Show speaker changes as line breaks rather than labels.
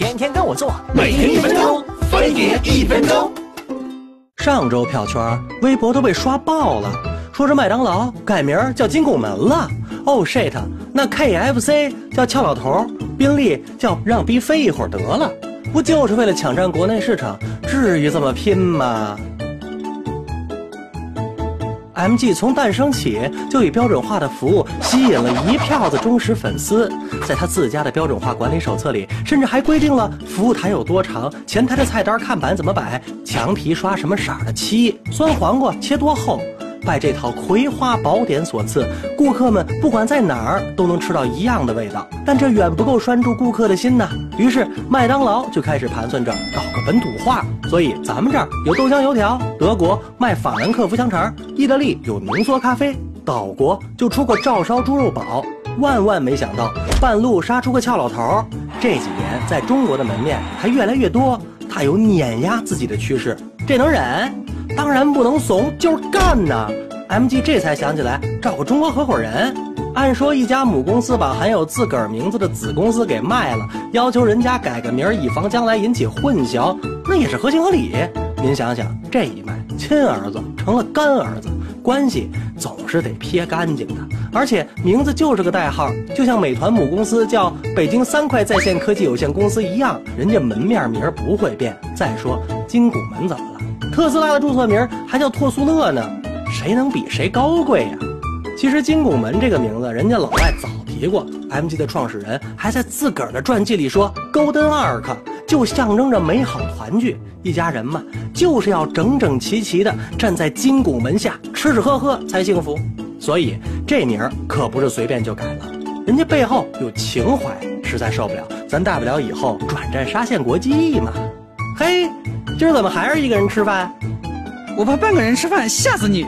天天跟我做，
每天一分钟，分别一分钟。
上周票圈，微博都被刷爆了，说是麦当劳改名叫金拱门了。Oh shit！那 KFC 叫俏老头，宾利叫让逼飞一会儿得了，不就是为了抢占国内市场？至于这么拼吗？MG 从诞生起就以标准化的服务吸引了一票子忠实粉丝，在他自家的标准化管理手册里，甚至还规定了服务台有多长，前台的菜单看板怎么摆，墙皮刷什么色的漆，酸黄瓜切多厚。拜这套葵花宝典所赐，顾客们不管在哪儿都能吃到一样的味道。但这远不够拴住顾客的心呐。于是麦当劳就开始盘算着搞个本土化。所以咱们这儿有豆浆油条，德国卖法兰克福香肠，意大利有浓缩咖啡，岛国就出个照烧猪肉堡。万万没想到，半路杀出个俏老头儿。这几年在中国的门面还越来越多，他有碾压自己的趋势。这能忍？当然不能怂，就是干呐！MG 这才想起来找个中国合伙人。按说一家母公司把含有自个儿名字的子公司给卖了，要求人家改个名儿，以防将来引起混淆，那也是合情合理。您想想，这一卖，亲儿子成了干儿子，关系总是得撇干净的。而且名字就是个代号，就像美团母公司叫北京三快在线科技有限公司一样，人家门面名不会变。再说金拱门怎么？特斯拉的注册名还叫拓速乐呢，谁能比谁高贵呀？其实金拱门这个名字，人家老外早提过。MG 的创始人还在自个儿的传记里说，Golden Ark 就象征着美好团聚，一家人嘛，就是要整整齐齐的站在金拱门下吃吃喝喝才幸福。所以这名儿可不是随便就改了，人家背后有情怀，实在受不了，咱大不了以后转战沙县国际嘛。嘿。今儿怎么还是一个人吃饭？
我怕半个人吃饭吓死你。